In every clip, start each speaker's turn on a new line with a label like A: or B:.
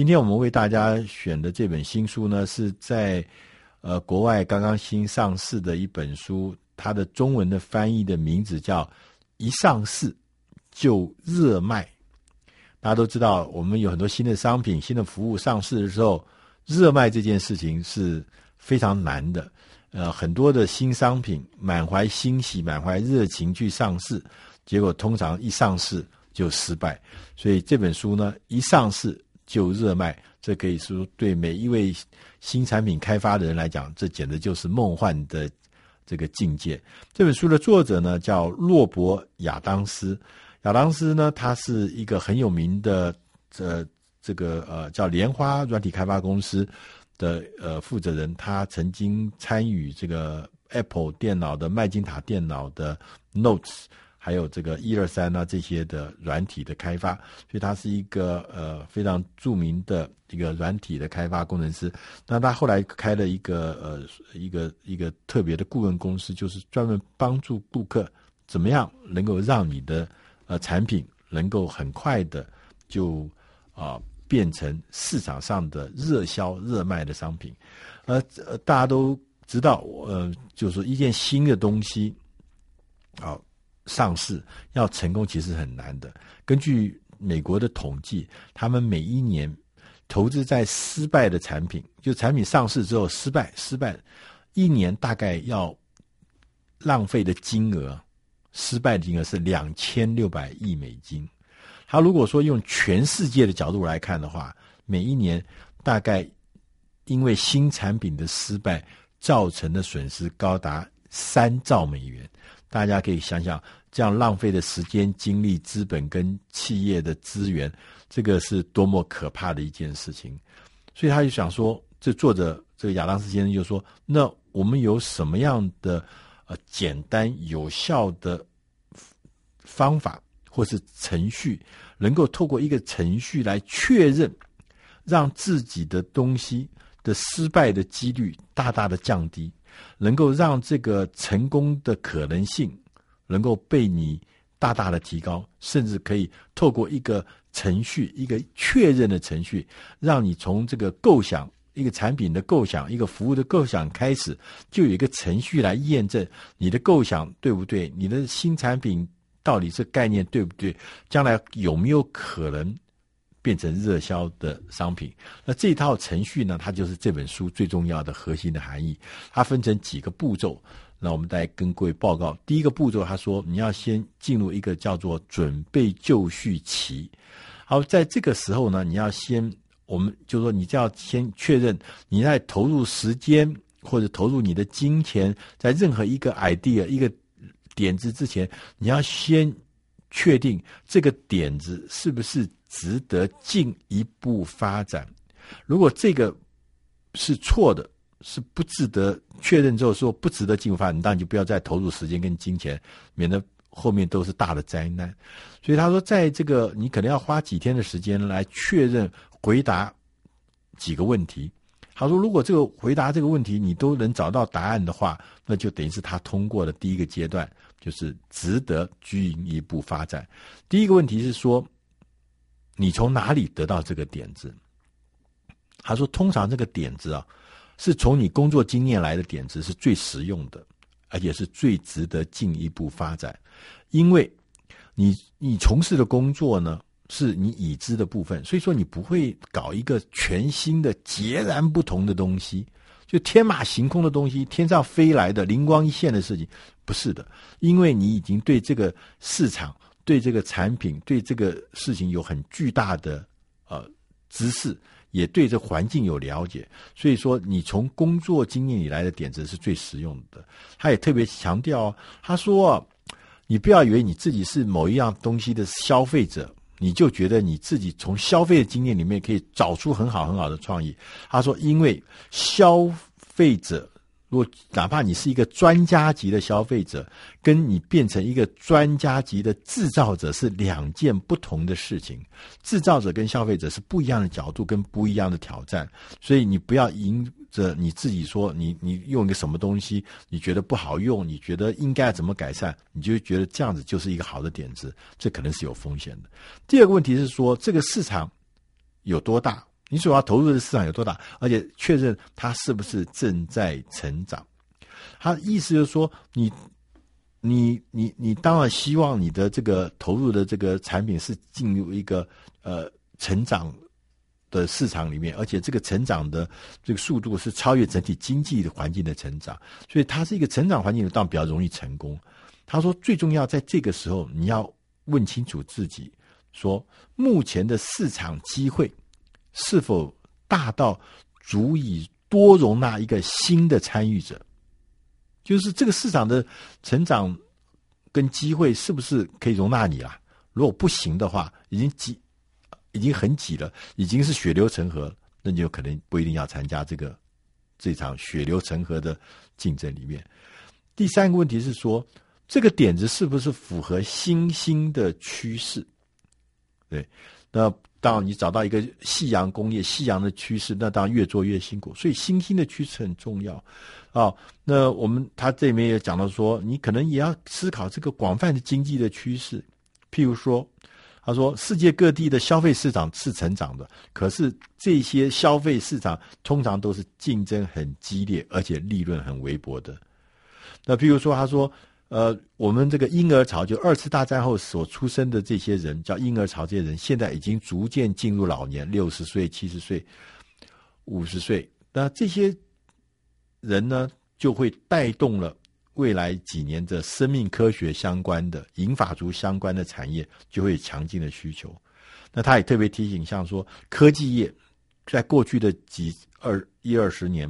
A: 今天我们为大家选的这本新书呢，是在呃国外刚刚新上市的一本书，它的中文的翻译的名字叫《一上市就热卖》。大家都知道，我们有很多新的商品、新的服务上市的时候，热卖这件事情是非常难的。呃，很多的新商品满怀欣喜、满怀热情去上市，结果通常一上市就失败。所以这本书呢，一上市就热卖，这可以说对每一位新产品开发的人来讲，这简直就是梦幻的这个境界。这本书的作者呢，叫洛伯亚当斯。亚当斯呢，他是一个很有名的这这个呃叫莲花软体开发公司。的呃负责人，他曾经参与这个 Apple 电脑的麦金塔电脑的 Notes，还有这个一二三啊这些的软体的开发，所以他是一个呃非常著名的一个软体的开发工程师。那他后来开了一个呃一个一个特别的顾问公司，就是专门帮助顾客怎么样能够让你的呃产品能够很快的就啊。变成市场上的热销热卖的商品，呃，大家都知道，呃，就是一件新的东西，啊，上市要成功其实很难的。根据美国的统计，他们每一年投资在失败的产品，就产品上市之后失败，失败一年大概要浪费的金额，失败的金额是两千六百亿美金。他如果说用全世界的角度来看的话，每一年大概因为新产品的失败造成的损失高达三兆美元。大家可以想想，这样浪费的时间、精力、资本跟企业的资源，这个是多么可怕的一件事情。所以他就想说，这作者这个亚当斯先生就说：“那我们有什么样的呃简单有效的方法？”或是程序，能够透过一个程序来确认，让自己的东西的失败的几率大大的降低，能够让这个成功的可能性能够被你大大的提高，甚至可以透过一个程序，一个确认的程序，让你从这个构想一个产品的构想，一个服务的构想开始，就有一个程序来验证你的构想对不对，你的新产品。到底是概念对不对？将来有没有可能变成热销的商品？那这套程序呢？它就是这本书最重要的核心的含义。它分成几个步骤。那我们再跟各位报告。第一个步骤，他说你要先进入一个叫做准备就绪期。好，在这个时候呢，你要先，我们就说你就要先确认你在投入时间或者投入你的金钱，在任何一个 idea 一个。点子之前，你要先确定这个点子是不是值得进一步发展。如果这个是错的，是不值得确认之后说不值得进一步发展，当然就不要再投入时间跟金钱，免得后面都是大的灾难。所以他说，在这个你可能要花几天的时间来确认回答几个问题。他说：“如果这个回答这个问题你都能找到答案的话，那就等于是他通过了第一个阶段，就是值得进一步发展。第一个问题是说，你从哪里得到这个点子？他说，通常这个点子啊，是从你工作经验来的点子是最实用的，而且是最值得进一步发展，因为你你从事的工作呢。”是你已知的部分，所以说你不会搞一个全新的、截然不同的东西，就天马行空的东西，天上飞来的灵光一现的事情，不是的，因为你已经对这个市场、对这个产品、对这个事情有很巨大的呃知识，也对这环境有了解，所以说你从工作经验以来的点子是最实用的。他也特别强调，他说，你不要以为你自己是某一样东西的消费者。你就觉得你自己从消费的经验里面可以找出很好很好的创意。他说，因为消费者，如果哪怕你是一个专家级的消费者，跟你变成一个专家级的制造者是两件不同的事情。制造者跟消费者是不一样的角度跟不一样的挑战，所以你不要赢。着你自己说，你你用一个什么东西，你觉得不好用，你觉得应该怎么改善，你就觉得这样子就是一个好的点子，这可能是有风险的。第二个问题是说，这个市场有多大？你所要投入的市场有多大，而且确认它是不是正在成长。他意思就是说，你。你你你当然希望你的这个投入的这个产品是进入一个呃成长的市场里面，而且这个成长的这个速度是超越整体经济的环境的成长，所以它是一个成长环境的，当然比较容易成功。他说，最重要在这个时候，你要问清楚自己，说目前的市场机会是否大到足以多容纳一个新的参与者。就是这个市场的成长跟机会是不是可以容纳你啊？如果不行的话，已经挤，已经很挤了，已经是血流成河，那你就可能不一定要参加这个这场血流成河的竞争里面。第三个问题是说，这个点子是不是符合新兴的趋势？对，那。当你找到一个夕阳工业、夕阳的趋势，那当然越做越辛苦。所以新兴的趋势很重要啊、那我们他这里面也讲到说，你可能也要思考这个广泛的经济的趋势。譬如说，他说世界各地的消费市场是成长的，可是这些消费市场通常都是竞争很激烈，而且利润很微薄的。那譬如说，他说。呃，我们这个婴儿潮，就二次大战后所出生的这些人，叫婴儿潮，这些人现在已经逐渐进入老年，六十岁、七十岁、五十岁。那这些人呢，就会带动了未来几年的生命科学相关的、银发族相关的产业就会有强劲的需求。那他也特别提醒，像说科技业，在过去的几二一二十年。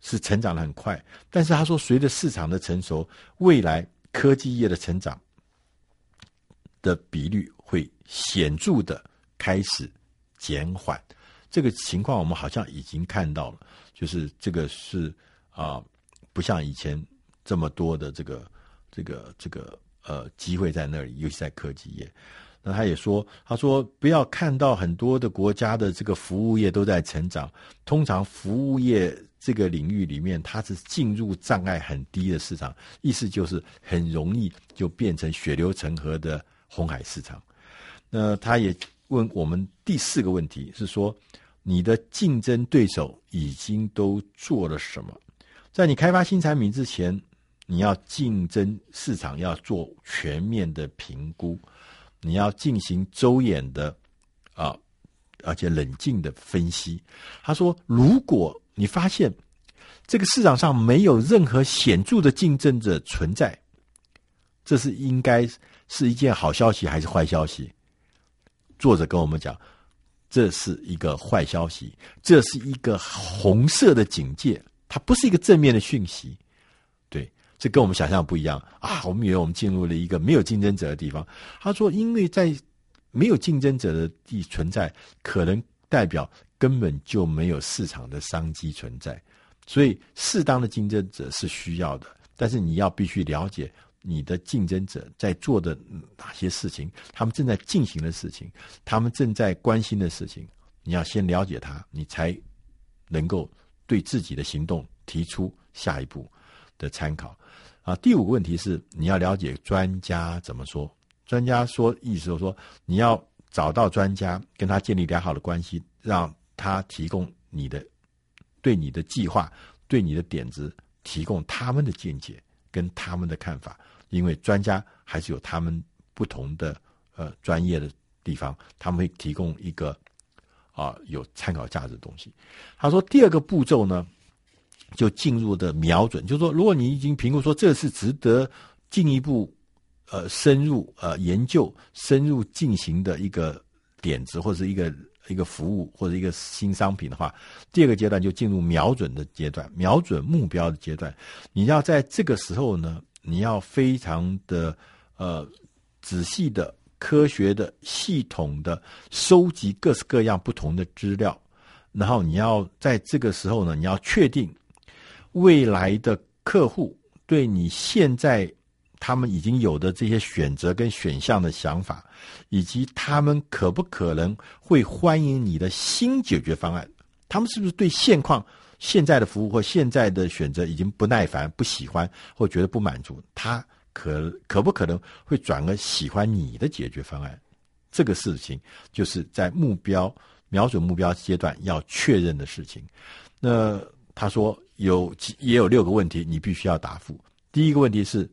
A: 是成长的很快，但是他说，随着市场的成熟，未来科技业的成长的比率会显著的开始减缓。这个情况我们好像已经看到了，就是这个是啊、不像以前这么多的这个这个这个呃机会在那里，尤其在科技业。那他也说，他说不要看到很多的国家的这个服务业都在成长，通常服务业。这个领域里面，它是进入障碍很低的市场，意思就是很容易就变成血流成河的红海市场。那他也问我们第四个问题是说，你的竞争对手已经都做了什么？在你开发新产品之前，你要竞争市场，要做全面的评估，你要进行周延的啊，而且冷静的分析。他说，如果你发现这个市场上没有任何显著的竞争者存在，这是应该是一件好消息还是坏消息？作者跟我们讲，这是一个坏消息，这是一个红色的警戒，它不是一个正面的讯息。这跟我们想象不一样啊！我们以为我们进入了一个没有竞争者的地方。他说，因为在没有竞争者的地存在，可能代表。根本就没有市场的商机存在，所以适当的竞争者是需要的。但是你要必须了解你的竞争者在做的哪些事情，他们正在进行的事情，他们正在关心的事情，你要先了解他，你才能够对自己的行动提出下一步的参考。啊，第五个问题是你要了解专家怎么说。专家说，意思就是说你要找到专家，跟他建立良好的关系，让。他提供你的对你的计划、对你的点子提供他们的见解跟他们的看法，因为专家还是有他们不同的呃专业的地方，他们会提供一个啊有参考价值的东西。他说第二个步骤呢，就进入的瞄准，就是说如果你已经评估说这是值得进一步呃深入呃研究、深入进行的一个点子或者是一个。一个服务或者一个新商品的话，第二个阶段就进入瞄准的阶段，瞄准目标的阶段。你要在这个时候呢，你要非常的呃仔细的、科学的、系统的收集各式各样不同的资料，然后你要在这个时候呢，你要确定未来的客户对你现在。他们已经有的这些选择跟选项的想法，以及他们可不可能会欢迎你的新解决方案？他们是不是对现况、现在的服务或现在的选择已经不耐烦、不喜欢或觉得不满足？他可可不可能会转而喜欢你的解决方案？这个事情就是在目标瞄准目标阶段要确认的事情。那他说有也有六个问题，你必须要答复。第一个问题是，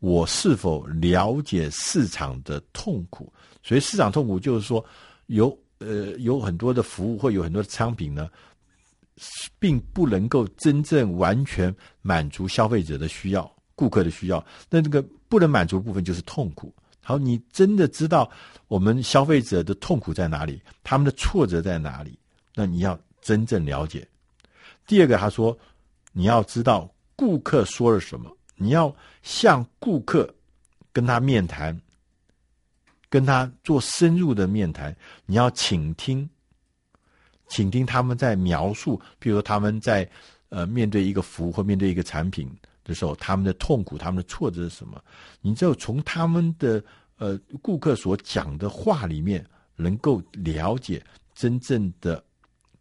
A: 我是否了解市场的痛苦？所以市场痛苦就是说，有呃有很多的服务或有很多的商品呢，并不能够真正完全满足消费者的需要、顾客的需要。那这个不能满足部分就是痛苦。好，你真的知道我们消费者的痛苦在哪里，他们的挫折在哪里？那你要真正了解。第二个，他说你要知道顾客说了什么，你要向顾客跟他面谈，跟他做深入的面谈，你要倾听，倾听他们在描述，比如说他们在呃面对一个服务或面对一个产品。的时候，他们的痛苦、他们的挫折是什么？你只有从他们的呃顾客所讲的话里面，能够了解真正的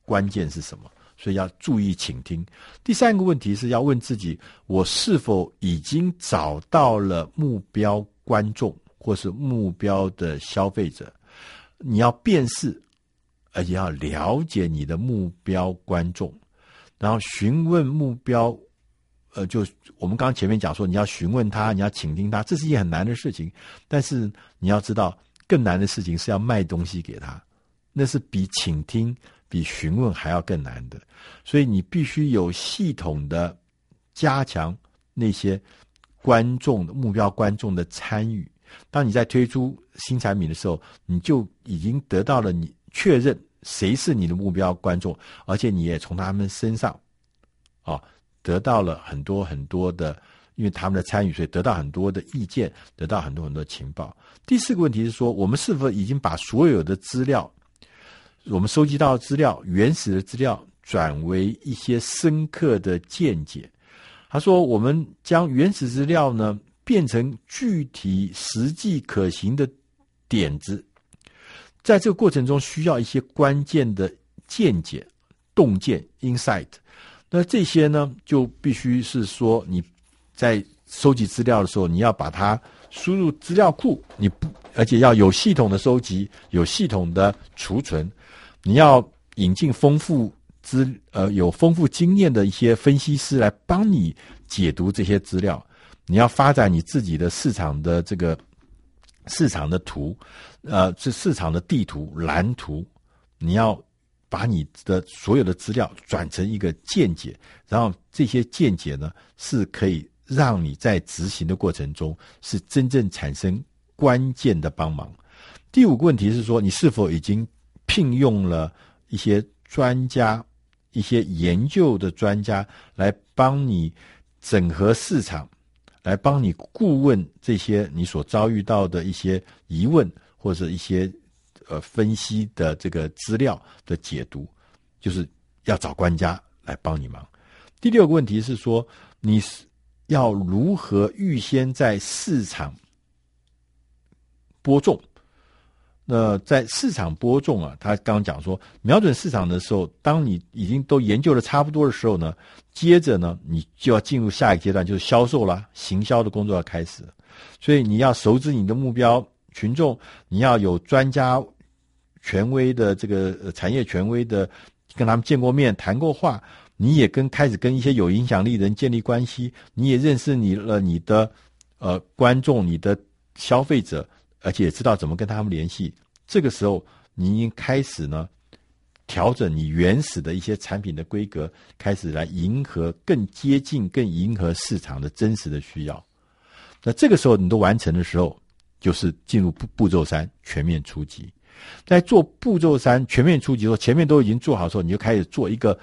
A: 关键是什么。所以要注意倾听。第三个问题是要问自己：我是否已经找到了目标观众或是目标的消费者？你要辨识，而且要了解你的目标观众，然后询问目标。呃，就我们刚刚前面讲说，你要询问他，你要倾听他，这是一件很难的事情。但是你要知道，更难的事情是要卖东西给他，那是比倾听、比询问还要更难的。所以你必须有系统的加强那些观众的目标观众的参与。当你在推出新产品的时候，你就已经得到了你确认谁是你的目标观众，而且你也从他们身上啊。得到了很多很多的，因为他们的参与，所以得到很多的意见，得到很多很多情报。第四个问题是说，我们是否已经把所有的资料，我们收集到的资料、原始的资料，转为一些深刻的见解？他说，我们将原始资料呢变成具体、实际、可行的点子，在这个过程中需要一些关键的见解、洞见 （insight）。那这些呢，就必须是说你在收集资料的时候，你要把它输入资料库，你不，而且要有系统的收集，有系统的储存。你要引进丰富资，呃，有丰富经验的一些分析师来帮你解读这些资料。你要发展你自己的市场的这个市场的图，呃，是市场的地图蓝图。你要。把你的所有的资料转成一个见解，然后这些见解呢，是可以让你在执行的过程中是真正产生关键的帮忙。第五个问题是说，你是否已经聘用了一些专家、一些研究的专家来帮你整合市场，来帮你顾问这些你所遭遇到的一些疑问或者一些。呃，分析的这个资料的解读，就是要找专家来帮你忙。第六个问题是说，你是要如何预先在市场播种？那在市场播种啊，他刚讲说，瞄准市场的时候，当你已经都研究的差不多的时候呢，接着呢，你就要进入下一阶段，就是销售了，行销的工作要开始。所以你要熟知你的目标群众，你要有专家。权威的这个产业权威的，跟他们见过面谈过话，你也跟开始跟一些有影响力的人建立关系，你也认识你了你的呃观众、你的消费者，而且也知道怎么跟他们联系。这个时候，你已经开始呢调整你原始的一些产品的规格，开始来迎合更接近、更迎合市场的真实的需要。那这个时候你都完成的时候，就是进入步步骤三，全面出击。在做步骤三全面出击的时候，前面都已经做好的时候，你就开始做一个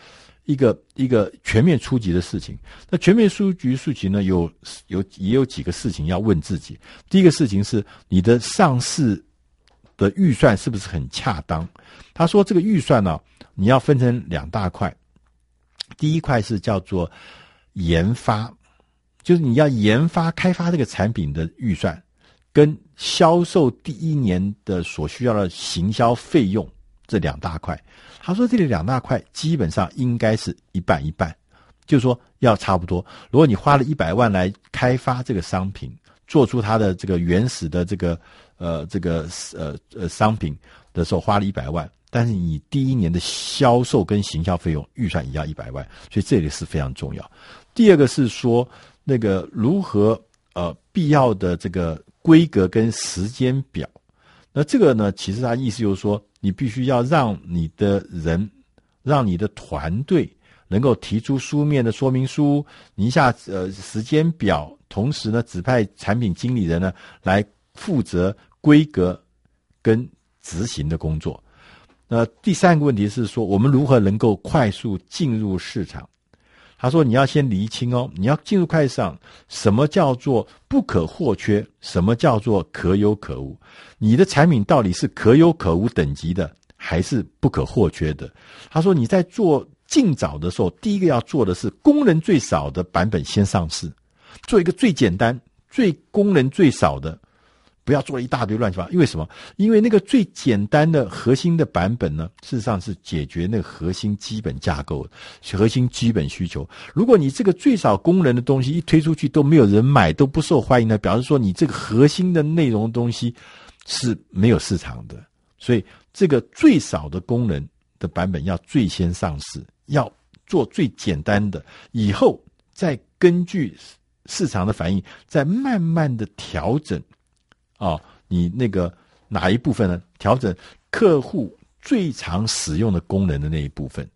A: 一个一个全面出击的事情。那全面出击事情呢，有有也有几个事情要问自己。第一个事情是你的上市的预算是不是很恰当？他说这个预算呢，你要分成两大块。第一块是叫做研发，就是你要研发开发这个产品的预算。跟销售第一年的所需要的行销费用这两大块，他说这里两大块基本上应该是一半一半，就是说要差不多。如果你花了一百万来开发这个商品，做出它的这个原始的这个呃这个呃呃商品的时候花了一百万，但是你第一年的销售跟行销费用预算也要一百万，所以这个是非常重要。第二个是说那个如何呃必要的这个规格跟时间表。那这个呢，其实它意思就是说，你必须要让你的人，让你的团队能够提出书面的说明书，你一下呃时间表，同时呢指派产品经理人呢来负责规格跟执行的工作。那第三个问题是说，我们如何能够快速进入市场？他说：“你要先厘清哦，你要进入快上，什么叫做不可或缺？什么叫做可有可无？你的产品到底是可有可无等级的，还是不可或缺的？”他说：“你在做尽早的时候，第一个要做的是功能最少的版本先上市，做一个最简单、最功能最少的。”不要做一大堆乱七八，因为什么？因为那个最简单的核心的版本呢，事实上是解决那个核心基本架构、核心基本需求。如果你这个最少功能的东西一推出去都没有人买，都不受欢迎呢，表示说你这个核心的内容东西是没有市场的。所以这个最少的功能的版本要最先上市，要做最简单的，以后再根据市场的反应，再慢慢的调整。哦，你那个哪一部分呢？调整客户最常使用的功能的那一部分，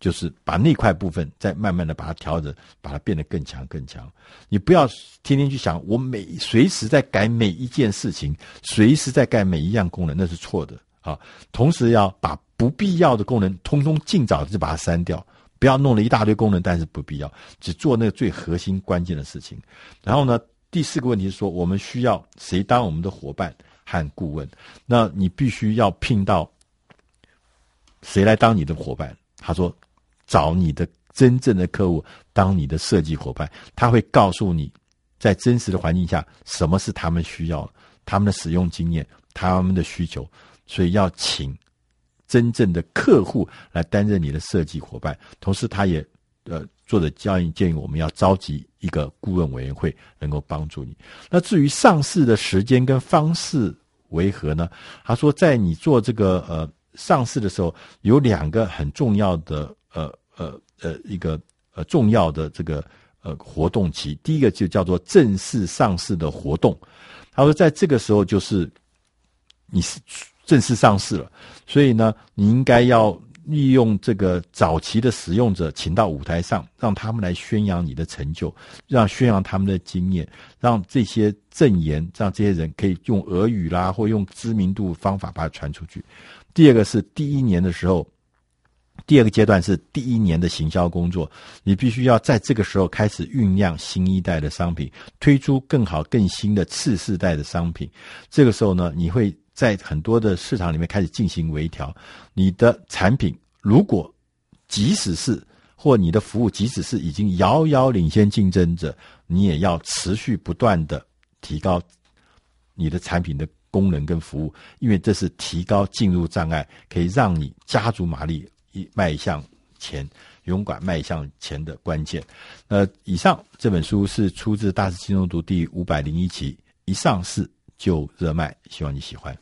A: 就是把那块部分再慢慢的把它调整，把它变得更强更强。你不要天天去想，我每随时在改每一件事情，随时在改每一样功能，那是错的啊。同时要把不必要的功能通通尽早的就把它删掉，不要弄了一大堆功能，但是不必要，只做那个最核心关键的事情。然后呢，第四个问题是说，我们需要谁当我们的伙伴和顾问？那你必须要聘到谁来当你的伙伴？他说，找你的真正的客户当你的设计伙伴，他会告诉你，在真实的环境下，什么是他们需要，他们的使用经验，他们的需求，所以要请真正的客户来担任你的设计伙伴，同时他也。呃，做的教育建议，我们要召集一个顾问委员会，能够帮助你。那至于上市的时间跟方式为何呢？他说，在你做这个呃上市的时候，有两个很重要的呃呃呃一个呃重要的这个呃活动期。第一个就叫做正式上市的活动。他说，在这个时候就是你是正式上市了，所以呢，你应该要。利用这个早期的使用者，请到舞台上，让他们来宣扬你的成就，让宣扬他们的经验，让这些证言，让这些人可以用俄语啦，或用知名度方法把它传出去。第二个是第一年的时候，第二个阶段是第一年的行销工作，你必须要在这个时候开始酝酿新一代的商品，推出更好、更新的次世代的商品。这个时候呢，你会。在很多的市场里面开始进行微调，你的产品如果即使是或你的服务即使是已经遥遥领先竞争者，你也要持续不断的提高你的产品的功能跟服务，因为这是提高进入障碍，可以让你加足马力一迈向前，勇敢迈向前的关键。呃，以上这本书是出自《大师轻松读》第五百零一期，一上市就热卖，希望你喜欢。